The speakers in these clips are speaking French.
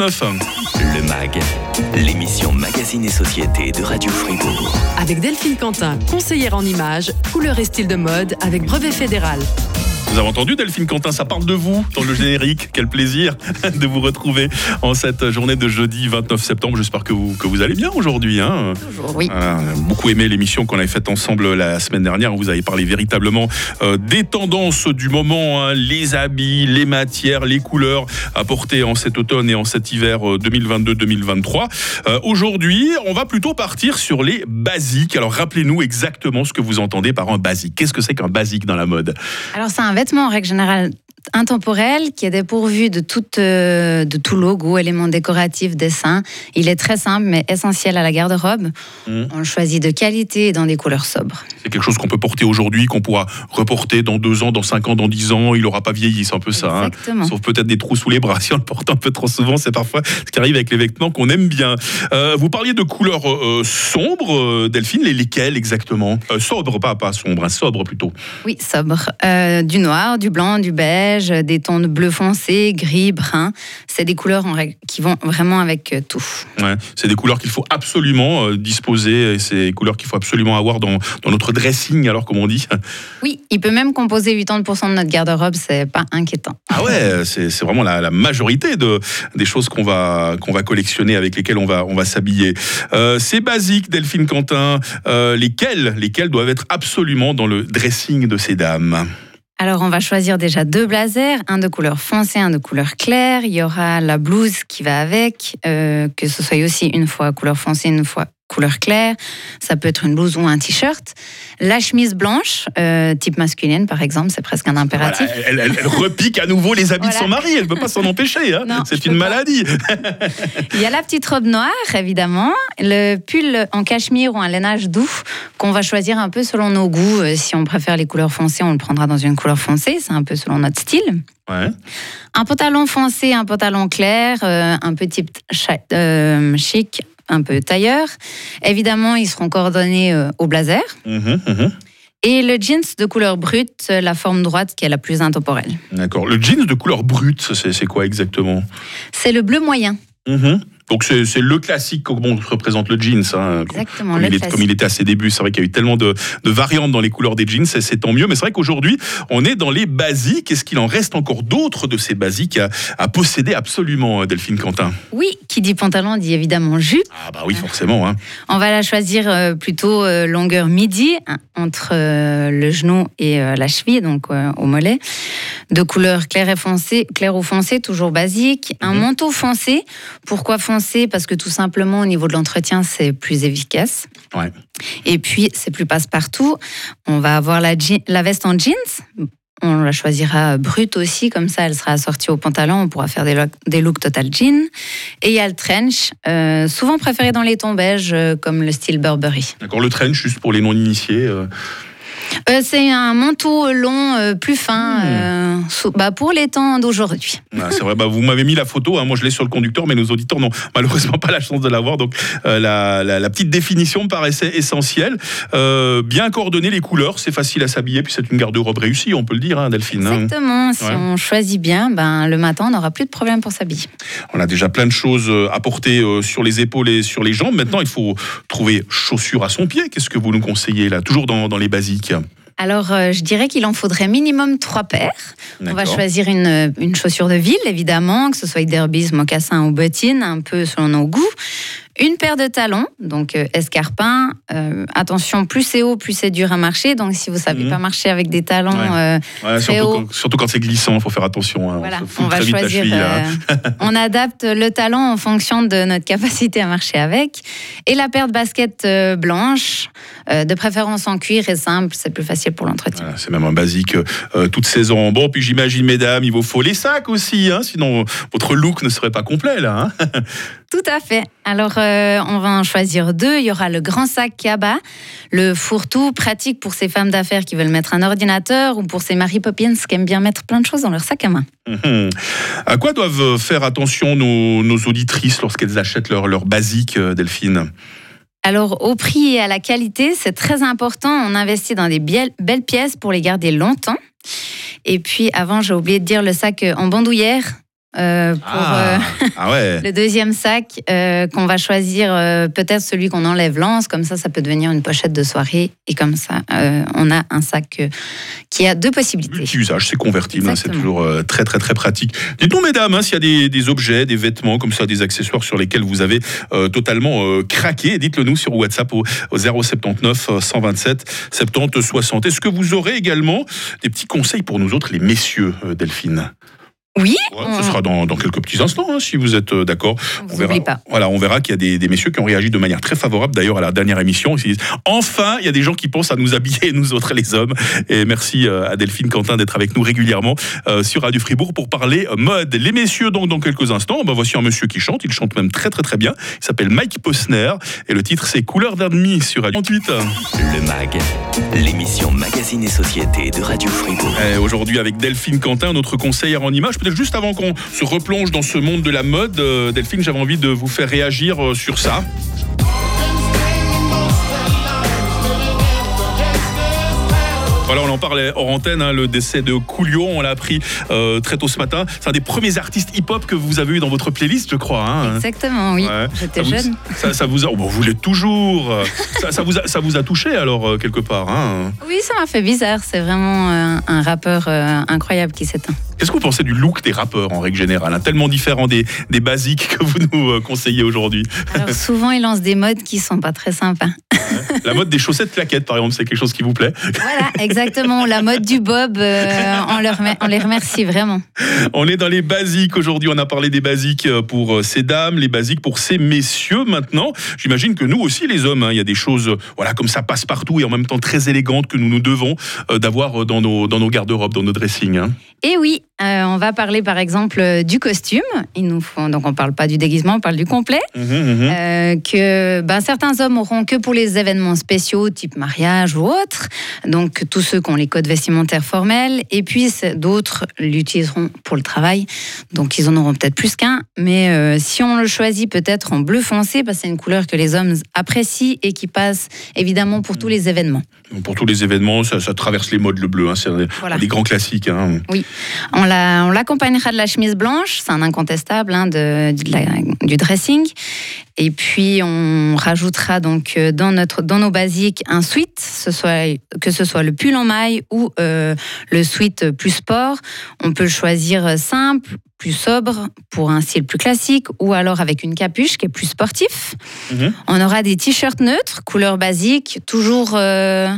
9. Le MAG, l'émission Magazine et Société de Radio Fribourg. Avec Delphine Quentin, conseillère en images, couleur et style de mode avec brevet fédéral. Vous avez entendu Delphine Quentin, ça parle de vous dans le générique. Quel plaisir de vous retrouver en cette journée de jeudi 29 septembre. J'espère que vous, que vous allez bien aujourd'hui. Hein. Toujours, oui. Euh, beaucoup aimé l'émission qu'on avait faite ensemble la semaine dernière. Vous avez parlé véritablement euh, des tendances du moment, hein, les habits, les matières, les couleurs à porter en cet automne et en cet hiver 2022-2023. Euh, aujourd'hui, on va plutôt partir sur les basiques. Alors rappelez-nous exactement ce que vous entendez par un basique. Qu'est-ce que c'est qu'un basique dans la mode? Alors c'est un vêtement en règle générale intemporel qui est dépourvu de, toute, euh, de tout logo, éléments décoratifs, dessins. Il est très simple mais essentiel à la garde-robe. Mmh. On le choisit de qualité et dans des couleurs sobres. C'est quelque chose qu'on peut porter aujourd'hui, qu'on pourra reporter dans deux ans, dans cinq ans, dans dix ans. Il n'aura pas vieilli, c'est un peu ça. hein. Exactement. Sauf peut-être des trous sous les bras. Si on le porte un peu trop souvent, c'est parfois ce qui arrive avec les vêtements qu'on aime bien. Euh, vous parliez de couleurs euh, sombres, Delphine. Les, lesquelles exactement? Sobres, pas, pas sombres, hein, sobres plutôt. Oui, sobre. Du noir, du blanc, du beige, des tons de bleu foncé, gris, brun. C'est des couleurs en règle- qui vont vraiment avec euh, tout. Ouais, c'est des couleurs qu'il faut absolument euh, disposer c'est des couleurs qu'il faut absolument avoir dans, dans notre dressing, alors comme on dit. Oui, il peut même composer 80% de notre garde-robe, c'est pas inquiétant. Ah ouais, c'est c'est vraiment la, la majorité de, des choses qu'on va, qu'on va collectionner, avec lesquelles on va, on va s'habiller. Euh, c'est basique, Delphine Quentin. Euh, lesquelles, lesquelles doivent être absolument dans le dressing de ces dames? Alors, on va choisir déjà deux blazers, un de couleur foncée, un de couleur claire. Il y aura la blouse qui va avec, euh, que ce soit aussi une fois couleur foncée, une fois couleur claire. Ça peut être une blouse ou un t-shirt. La chemise blanche, euh, type masculine par exemple, c'est presque un impératif. Voilà, elle, elle- elle repique à nouveau les habits de son mari, elle ne peut pas s'en empêcher. hein. C'est une maladie. Il y a la petite robe noire, évidemment. Le pull en cachemire ou un lainage doux qu'on va choisir un peu selon nos goûts. Euh, Si on préfère les couleurs foncées, on le prendra dans une couleur foncée. C'est un peu selon notre style. Ouais. Un pantalon foncé, un pantalon clair, euh, un euh, chic, un peu tailleur. Évidemment, ils seront coordonnés euh, au blazer. Mhm, mhm. Et le jeans de couleur brute, la forme droite qui est la plus intemporelle. D'accord. Le jeans de couleur brute, c'est c'est quoi exactement? C'est le bleu moyen. Mhm. Donc c'est le classique comme on représente le jeans. hein. Exactement, Comme le il, est- comme il était à ses débuts, c'est vrai qu'il y a eu tellement de, de variantes dans les couleurs des jeans, c'est tant mieux. Mais c'est vrai qu'aujourd'hui, on est dans les basiques. Est-ce qu'il en reste encore d'autres de ces basiques à, à posséder absolument, Delphine Quentin? Oui, qui dit pantalon dit évidemment jupe. Ah bah oui, forcément. Hein. On va la choisir euh, plutôt euh, longueur midi, hein, entre euh, le genou et euh, la cheville, donc euh, au mollet. De couleur claire et foncée, clair ou foncé, toujours basique. Un Mhm. manteau foncé. Pourquoi foncé Parce que tout simplement, au niveau de l'entretien, c'est plus efficace. Ouais. Et puis, c'est plus passe-partout. On va avoir la, veste en jeans. On la choisira brute aussi, comme ça elle sera assortie au pantalon, on pourra faire des looks total jean. Et il y a le trench, euh, souvent préféré dans les tons beiges, euh, comme le style Burberry. D'accord, le trench, juste pour les non-initiés. euh, Euh, c'est un manteau long, euh, plus fin, euh, sous- bah, pour les temps d'aujourd'hui. Ah, c'est vrai, bah, vous m'avez mis la photo, hein, moi je l'ai sur le conducteur, mais nos auditeurs n'ont malheureusement pas la chance de la voir. Donc euh, la, la- la petite définition me paraissait essentielle. Euh, bien coordonner les couleurs, c'est facile à s'habiller, puis c'est une garde-robe réussie, on peut le dire, hein, Delphine. hein. Exactement, si Ouais. on choisit bien, ben, le matin on n'aura plus de problème pour s'habiller. On a déjà plein de choses euh, à porter euh, sur les épaules et sur les jambes. Maintenant, il faut trouver chaussures à son pied. Qu'est-ce que vous nous conseillez là? Toujours dans, dans les basiques. Alors, euh, je dirais qu'il en faudrait minimum trois paires. On va choisir une, une chaussure de ville, évidemment, que ce soit derbies, mocassins ou bottines, un peu selon nos goûts. Une paire de talons, donc euh, escarpins. Euh, attention, plus c'est haut, plus c'est dur à marcher. Donc, si vous savez Mhm. pas marcher avec des talons, Ouais. euh, Ouais, très surtout, haut. quand, surtout quand c'est glissant, il faut faire attention. hein, voilà, on va choisir. cheville, hein. euh, on adapte le talon en fonction de notre capacité à marcher avec. Et la paire de baskets euh, blanches, euh, de préférence en cuir et simple, c'est plus facile pour l'entretien. Voilà, c'est même un basique euh, toute saison. Bon, puis j'imagine, mesdames, il vous faut les sacs aussi, hein, sinon votre look ne serait pas complet là. hein. Tout à fait. Alors, euh, on va en choisir deux. Il y aura le grand sac Kaba, le fourre-tout pratique pour ces femmes d'affaires qui veulent mettre un ordinateur ou pour ces Mary Poppins qui aiment bien mettre plein de choses dans leur sac à main. Mhm. À quoi doivent faire attention nos, nos auditrices lorsqu'elles achètent leur, leur basique, euh, Delphine? Alors, au prix et à la qualité, c'est très important. On investit dans des belles pièces pour les garder longtemps. Et puis, avant, j'ai oublié de dire le sac en bandoulière. Euh, pour Ah, euh, ah ouais. le deuxième sac euh, qu'on va choisir. Peut-être celui qu'on enlève l'anse, comme ça, ça peut devenir une pochette de soirée. Et comme ça, on a un sac qui a deux possibilités. Multi-usage, c'est convertible, hein, c'est toujours très très très pratique. Dites-nous mesdames, hein, s'il y a des, des objets, des vêtements comme ça, des accessoires sur lesquels vous avez totalement craqué, dites-le nous sur WhatsApp au, au 079 euh, 127 70 60. Est-ce que vous aurez également des petits conseils pour nous autres, les messieurs, Delphine? Oui, Ouais, on- Ce sera dans, dans quelques petits instants, hein, si vous êtes euh, d'accord. on verra, pas. voilà, on verra qu'il y a des, des messieurs qui ont réagi de manière très favorable d'ailleurs à la dernière émission. Ils se disent enfin, il y a des gens qui pensent à nous habiller, nous autres les hommes. Et merci euh, à Delphine Quentin d'être avec nous régulièrement euh, sur Radio Fribourg pour parler mode. Les messieurs, donc dans quelques instants, ben, voici un monsieur qui chante. Il chante même très très très bien. Il s'appelle Mike Posner et le titre c'est Couleur d'un demi sur Radio 38. Le MAG, l'émission Magazine et Société de Radio Fribourg. Et Aujourd'hui avec Delphine Quentin, notre conseillère en images. Peut-être juste avant qu'on se replonge dans ce monde de la mode, euh, Delphine, j'avais envie de vous faire réagir euh, sur ça. Voilà, on en parlait hors antenne, hein, le décès de Coolio, on l'a appris euh, très tôt ce matin. C'est un des premiers artistes hip-hop que vous avez eu dans votre playlist, je crois. hein. Exactement, oui. Ouais. J'étais vous- jeune. Ça, ça vous a, oh, bon, vous l'êtes toujours. Ça, ça vous a, ça vous a touché alors euh, quelque part. hein Oui, ça m'a fait bizarre. C'est vraiment euh, un rappeur euh, incroyable qui s'éteint. Qu'est-ce que vous pensez du look des rappeurs en règle générale hein, Tellement différent des, des basiques que vous nous conseillez aujourd'hui? Alors souvent, ils lancent des modes qui sont pas très sympas. La mode des chaussettes claquettes, par exemple, c'est quelque chose qui vous plaît. Voilà, exactement. La mode du bob, euh, on, leur remer- on les remercie vraiment. On est dans les basiques aujourd'hui. On a parlé des basiques euh, pour euh, ces dames, les basiques pour ces messieurs maintenant. J'imagine que nous aussi, les hommes, hein, il y a des choses, voilà, comme ça passe partout et en même temps très élégantes que nous nous devons euh, d'avoir dans nos, dans nos garde-robes, dans nos dressings. hein. Et oui, euh, on va parler par exemple euh, du costume. Nous donc on parle pas du déguisement, on parle du complet. Mhm, mhm. Euh, que ben, certains hommes auront que pour les événements spéciaux, type mariage ou autre. Donc tous ceux qui ont les codes vestimentaires formels. Et puis d'autres l'utiliseront pour le travail. Donc ils en auront peut-être plus qu'un. Mais euh, si on le choisit peut-être en bleu foncé, parce que c'est une couleur que les hommes apprécient et qui passe évidemment pour tous les événements. Pour tous les événements, ça, ça traverse les modes, le bleu. hein, c'est Voilà. des grands classiques. hein. La- on l'accompagnera de la chemise blanche, c'est un incontestable hein, du dressing. Et puis on rajoutera donc euh, dans, notre, dans nos basiques un sweat, ce soit, que ce soit le pull en maille ou euh, le sweat plus sport. On peut choisir simple, plus sobre pour un style plus classique ou alors avec une capuche qui est plus sportif. Mhm. On aura des t-shirts neutres, couleur basique, toujours euh,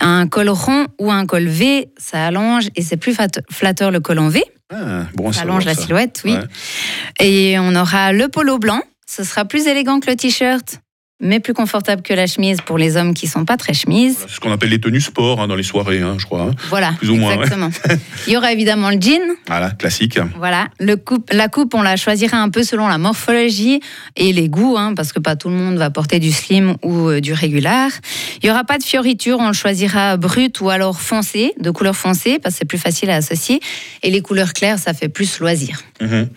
un col rond ou un col V, ça allonge et c'est plus flatteur le col en V. Ah, bon, Ça allonge la silhouette, oui. Ouais. Et on aura le polo blanc. Ce sera plus élégant que le t-shirt, mais plus confortable que la chemise pour les hommes qui sont pas très chemises. Voilà, c'est ce qu'on appelle les tenues sport hein, dans les soirées, hein, je crois. hein. Voilà, Plus ou moins, ouais. exactement. Il y aura évidemment le jean. Voilà, classique. Voilà, le coupe, la coupe, on la choisira un peu selon la morphologie et les goûts, parce que pas tout le monde va porter du slim ou euh, du régular. Il y aura pas de fioriture, on le choisira brut ou alors foncé, de couleur foncée, parce que c'est plus facile à associer. Et les couleurs claires, ça fait plus loisir. Mhm.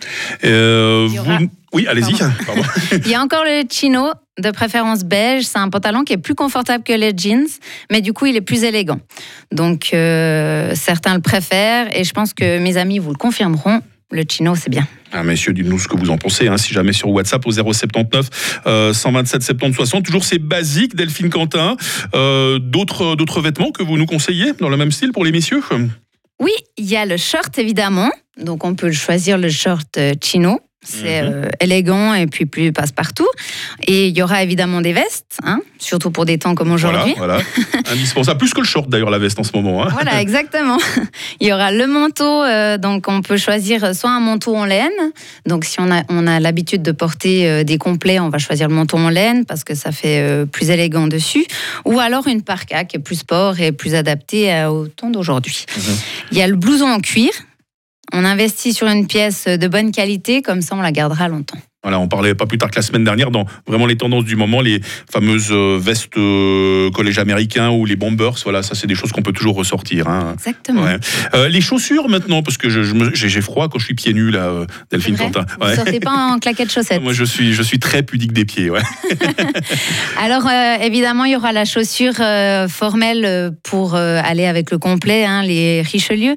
Euh, Il y aura- vous- Oui, allez-y. Il y a encore le chino, de préférence beige. C'est un pantalon qui est plus confortable que les jeans, mais du coup, il est plus élégant. Donc, euh, certains le préfèrent et je pense que mes amis vous le confirmeront. Le chino, c'est bien. Ah, messieurs, dites-nous ce que vous en pensez. hein, si jamais sur WhatsApp au 079 euh, 127 70 60. Toujours ces basiques, Delphine Quentin. Euh, d'autres, d'autres vêtements que vous nous conseillez dans le même style pour les messieurs? Oui, il y a le short, évidemment. Donc, on peut choisir le short euh, chino. C'est Mhm. euh, élégant et puis plus passe-partout. Et il y aura évidemment des vestes, hein, surtout pour des temps comme aujourd'hui. Voilà, voilà. Indispensable. Plus que le short d'ailleurs, la veste en ce moment. hein. Voilà, exactement. Il y aura le manteau, euh, donc on peut choisir soit un manteau en laine. Donc si on a, on a l'habitude de porter euh, des complets, on va choisir le manteau en laine parce que ça fait plus élégant dessus. Ou alors une parka qui est plus sport et plus adaptée au temps d'aujourd'hui. Mhm. Il y a le blouson en cuir. On investit sur une pièce de bonne qualité, comme ça on la gardera longtemps. Voilà, on parlait pas plus tard que la semaine dernière dans vraiment les tendances du moment, les fameuses euh, vestes euh, collège américain ou les bombers. Voilà, ça c'est des choses qu'on peut toujours ressortir. hein. Exactement. Ouais. Euh, les chaussures maintenant, parce que je, je j'ai j'ai froid quand je suis pieds nus là, Delphine Quentin. Vous Ouais. sortez pas en claquettes chaussettes. Moi je suis, je suis très pudique des pieds. Ouais. Alors euh, évidemment, il y aura la chaussure euh, formelle pour aller avec le complet, hein, les Richelieu,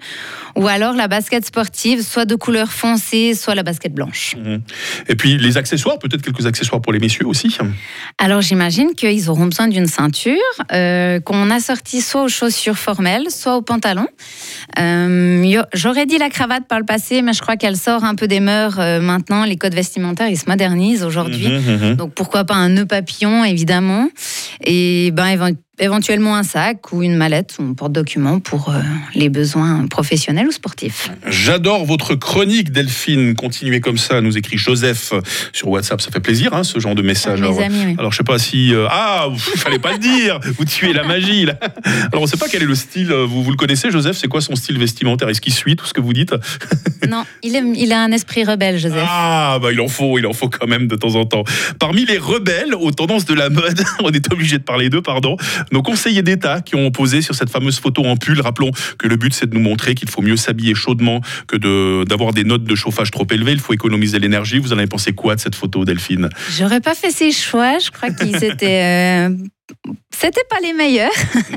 ou alors la basket sportive, soit de couleur foncée, soit la basket blanche. Mhm. Et puis les accessoires, peut-être quelques accessoires pour les messieurs aussi. Alors j'imagine qu'ils auront besoin d'une ceinture euh, qu'on assortit soit aux chaussures formelles, soit aux pantalons. Euh, J'aurais dit la cravate par le passé, mais je crois qu'elle sort un peu des mœurs euh, maintenant. Les codes vestimentaires, ils se modernisent aujourd'hui. Mhm, mhm. Donc pourquoi pas un nœud papillon, évidemment, et ben éventuellement un sac ou une mallette ou un porte-document pour euh, les besoins professionnels ou sportifs. J'adore votre chronique, Delphine. Continuez comme ça, nous écrit Joseph sur WhatsApp. Ça fait plaisir, hein, ce genre de message. Mes Alors, amis, oui. Alors je sais pas si euh, ah il fallait pas le dire vous tuez la magie là. Alors on sait pas quel est le style euh, vous vous le connaissez Joseph? C'est quoi son style vestimentaire? Est-ce qu'il suit tout ce que vous dites? Non, il, aime- il a un esprit rebelle, Joseph. Ah bah il en faut il en faut quand même de temps en temps. Parmi les rebelles aux tendances de la mode on est obligé de parler d'eux pardon nos conseillers d'État qui ont posé sur cette fameuse photo en pull rappelons que le but c'est de nous montrer qu'il faut mieux s'habiller chaudement que de d'avoir des notes de chauffage trop élevées il faut économiser l'énergie vous en avez pensé quoi de cette photo Delphine? J'aurais pas fait ces choix, je crois qu'ils étaient... euh, C'était pas les meilleurs.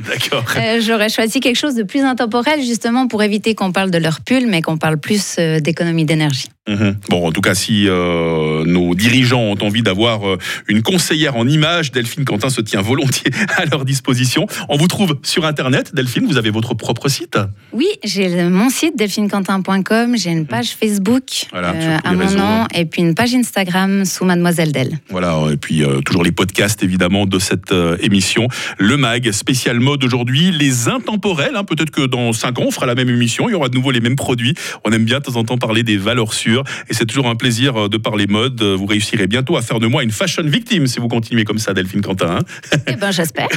D'accord. Euh, J'aurais choisi quelque chose de plus intemporel, justement, pour éviter qu'on parle de leur pull, mais qu'on parle plus euh, d'économie d'énergie. Mhm. Bon, en tout cas, si euh, nos dirigeants ont envie d'avoir euh, une conseillère en images, Delphine Quentin se tient volontiers à leur disposition. On vous trouve sur Internet. Delphine, vous avez votre propre site. Oui, j'ai mon site delphinequentin.com, j'ai une page Facebook Mmh. Voilà, euh, à mon nom et puis une page Instagram sous Mademoiselle Del. Voilà, et puis toujours les podcasts évidemment de cette émission. Le MAG, spécial mode aujourd'hui, les intemporels. hein. Peut-être que dans 5 ans, on fera la même émission, il y aura de nouveau les mêmes produits. On aime bien de temps en temps parler des valeurs sûres. Et c'est toujours un plaisir euh, de parler mode. Vous réussirez bientôt à faire de moi une fashion victime si vous continuez comme ça, Delphine Quentin. hein. Eh ben, j'espère.